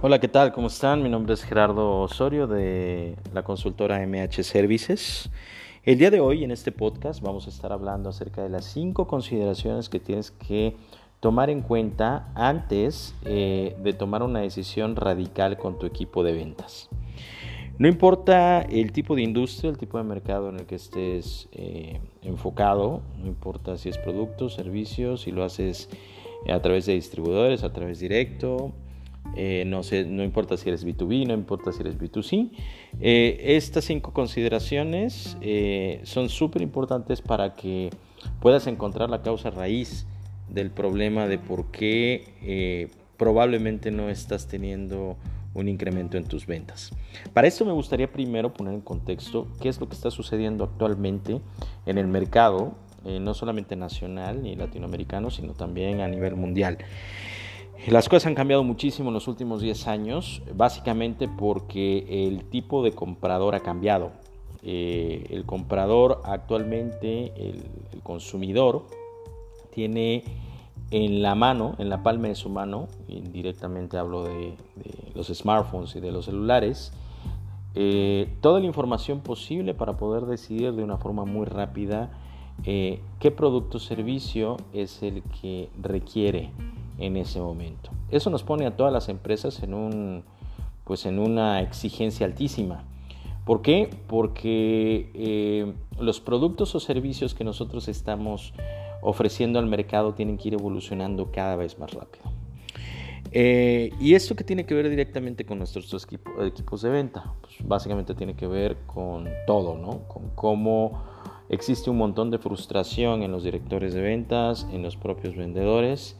Hola, ¿qué tal? ¿Cómo están? Mi nombre es Gerardo Osorio de la consultora MH Services. El día de hoy en este podcast vamos a estar hablando acerca de las cinco consideraciones que tienes que tomar en cuenta antes eh, de tomar una decisión radical con tu equipo de ventas. No importa el tipo de industria, el tipo de mercado en el que estés eh, enfocado, no importa si es productos, servicios, si lo haces a través de distribuidores, a través directo, eh, no, sé, no importa si eres B2B, no importa si eres B2C. Eh, estas cinco consideraciones son súper importantes para que puedas encontrar la causa raíz del problema de por qué probablemente no estás teniendo un incremento en tus ventas. Para esto me gustaría primero poner en contexto qué es lo que está sucediendo actualmente en el mercado, eh, no solamente nacional ni latinoamericano, sino también a nivel mundial. Las cosas han cambiado muchísimo en los últimos 10 años, básicamente porque el tipo de comprador ha cambiado. Eh, el comprador actualmente, el consumidor, tiene en la mano, en la palma de su mano, indirectamente hablo de, los smartphones y de los celulares, eh, toda la información posible para poder decidir de una forma muy rápida eh, qué producto o servicio es el que requiere en ese momento. Eso nos pone a todas las empresas en, un, pues en una exigencia altísima. ¿Por qué? Porque eh, los productos o servicios que nosotros estamos ofreciendo al mercado tienen que ir evolucionando cada vez más rápido. Eh, y esto que tiene que ver directamente con nuestros equipos de venta, pues básicamente tiene que ver con todo, ¿no? Con cómo existe un montón de frustración en los directores de ventas, en los propios vendedores,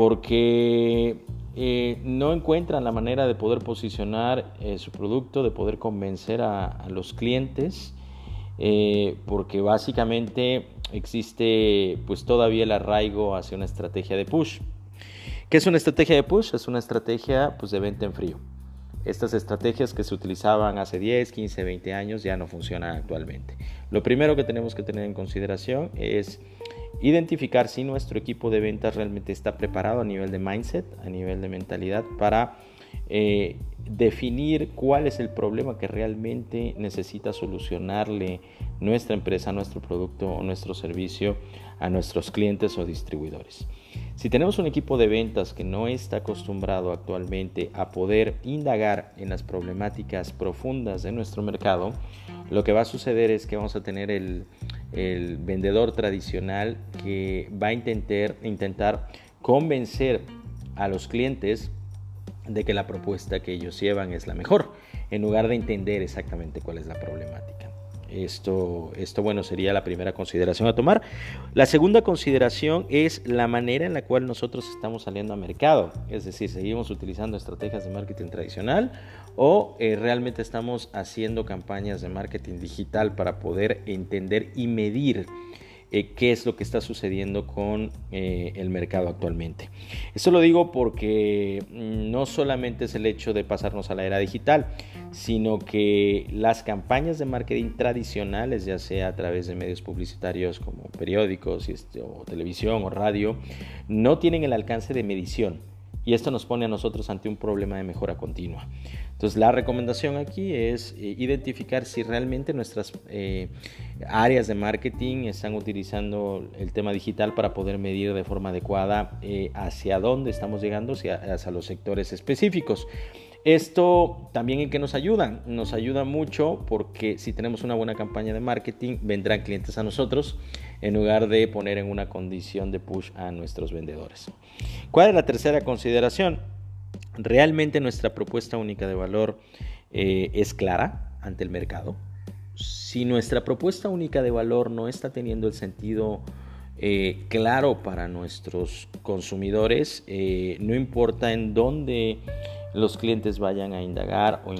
porque eh, no encuentran la manera de poder posicionar eh, su producto, de poder convencer a, los clientes, porque básicamente existe pues todavía el arraigo hacia una estrategia de push. ¿Qué es una estrategia de push? Es una estrategia pues, de venta en frío. Estas estrategias que se utilizaban hace 10, 15, 20 años ya no funcionan actualmente. Lo primero que tenemos que tener en consideración es identificar si nuestro equipo de ventas realmente está preparado a nivel de mindset, a nivel de mentalidad para eh, definir cuál es el problema que realmente necesita solucionarle nuestra empresa, nuestro producto o nuestro servicio a nuestros clientes o distribuidores. Si tenemos un equipo de ventas que no está acostumbrado actualmente a poder indagar en las problemáticas profundas de nuestro mercado, lo que va a suceder es que vamos a tener el, vendedor tradicional que va a intentar, intentar convencer a los clientes de que la propuesta que ellos llevan es la mejor, en lugar de entender exactamente cuál es la problemática. Esto, esto, bueno, sería la primera consideración a tomar. La segunda consideración es la manera en la cual nosotros estamos saliendo a mercado. Es decir, seguimos utilizando estrategias de marketing tradicional o eh, realmente estamos haciendo campañas de marketing digital para poder entender y medir eh, qué es lo que está sucediendo con eh, el mercado actualmente. Esto lo digo porque mm, no solamente es el hecho de pasarnos a la era digital, sino que las campañas de marketing tradicionales, ya sea a través de medios publicitarios como periódicos, este, o televisión o radio, no tienen el alcance de medición y esto nos pone a nosotros ante un problema de mejora continua. Entonces la recomendación aquí es eh, identificar si realmente nuestras eh, áreas de marketing están utilizando el tema digital para poder medir de forma adecuada eh, hacia dónde estamos llegando, hacia, los sectores específicos. Esto también en qué nos ayuda, nos ayuda mucho porque si tenemos una buena campaña de marketing vendrán clientes a nosotros en lugar de poner en una condición de push a nuestros vendedores. ¿Cuál es la tercera consideración? ¿Realmente nuestra propuesta única de valor eh, es clara ante el mercado? Si nuestra propuesta única de valor no está teniendo el sentido eh, claro para nuestros consumidores, eh, no importa en dónde los clientes vayan a indagar o,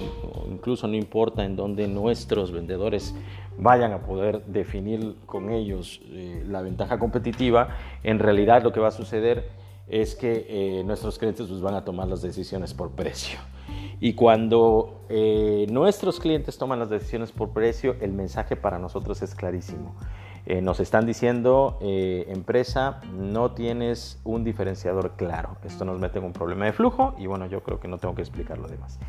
incluso no importa en dónde nuestros vendedores vayan a poder definir con ellos eh, la ventaja competitiva, en realidad lo que va a suceder es que eh, nuestros clientes pues, van a tomar las decisiones por precio. Y cuando eh, nuestros clientes toman las decisiones por precio, el mensaje para nosotros es clarísimo. Eh, nos están diciendo, eh, empresa, no tienes un diferenciador claro. Esto nos mete en un problema de flujo y bueno, yo creo que no tengo que explicar lo demás.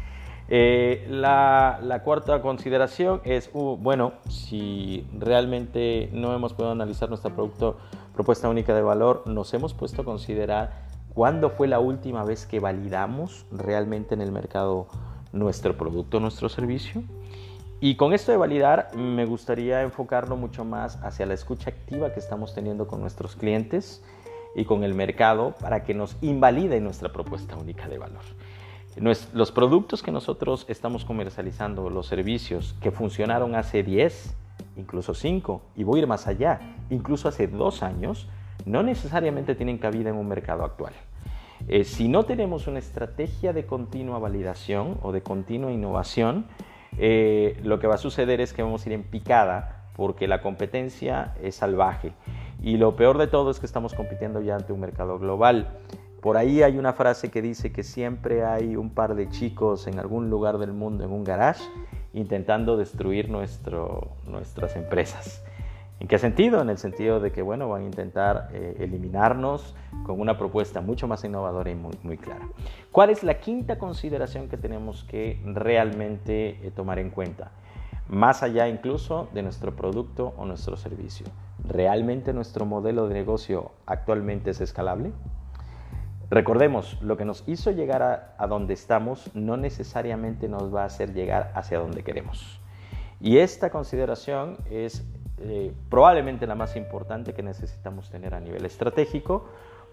Eh, la, cuarta consideración es, uh, bueno, si realmente no hemos podido analizar nuestra producto, propuesta única de valor, nos hemos puesto a considerar cuándo fue la última vez que validamos realmente en el mercado nuestro producto, nuestro servicio. Y con esto de validar, me gustaría enfocarlo mucho más hacia la escucha activa que estamos teniendo con nuestros clientes y con el mercado para que nos invalide nuestra propuesta única de valor. Los productos que nosotros estamos comercializando, los servicios que funcionaron hace 10, incluso 5, y voy a ir más allá, incluso hace 2 años, no necesariamente tienen cabida en un mercado actual. Eh, si no tenemos una estrategia de continua validación o de continua innovación, eh, lo que va a suceder es que vamos a ir en picada porque la competencia es salvaje. Y lo peor de todo es que estamos compitiendo ya ante un mercado global. Por ahí hay una frase que dice que siempre hay un par de chicos en algún lugar del mundo en un garage intentando destruir nuestras empresas. ¿En qué sentido? En el sentido de que, bueno, van a intentar eh, eliminarnos con una propuesta mucho más innovadora y muy, clara. ¿Cuál es la quinta consideración que tenemos que realmente eh, tomar en cuenta? Más allá incluso de nuestro producto o nuestro servicio. ¿Realmente nuestro modelo de negocio actualmente es escalable? Recordemos, lo que nos hizo llegar a, a donde estamos no necesariamente nos va a hacer llegar hacia donde queremos. Y esta consideración es eh, probablemente la más importante que necesitamos tener a nivel estratégico,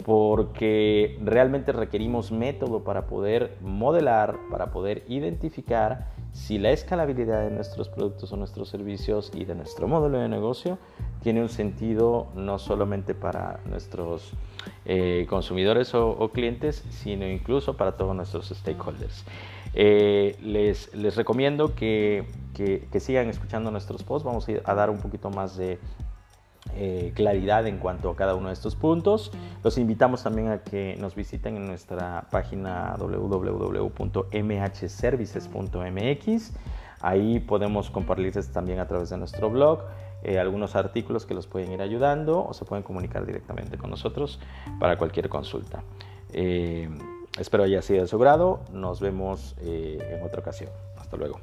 porque realmente requerimos método para poder modelar, para poder identificar si la escalabilidad de nuestros productos o nuestros servicios y de nuestro modelo de negocio tiene un sentido no solamente para nuestros eh, consumidores o, clientes, sino incluso para todos nuestros stakeholders. Eh, les, recomiendo que, sigan escuchando nuestros posts, vamos a, dar un poquito más de eh, claridad en cuanto a cada uno de estos puntos. Los invitamos también a que nos visiten en nuestra página www.mhservices.mx. Ahí podemos compartirles también a través de nuestro blog eh, algunos artículos que los pueden ir ayudando o se pueden comunicar directamente con nosotros para cualquier consulta. Espero haya sido de su grado. Nos vemos en otra ocasión. Hasta luego.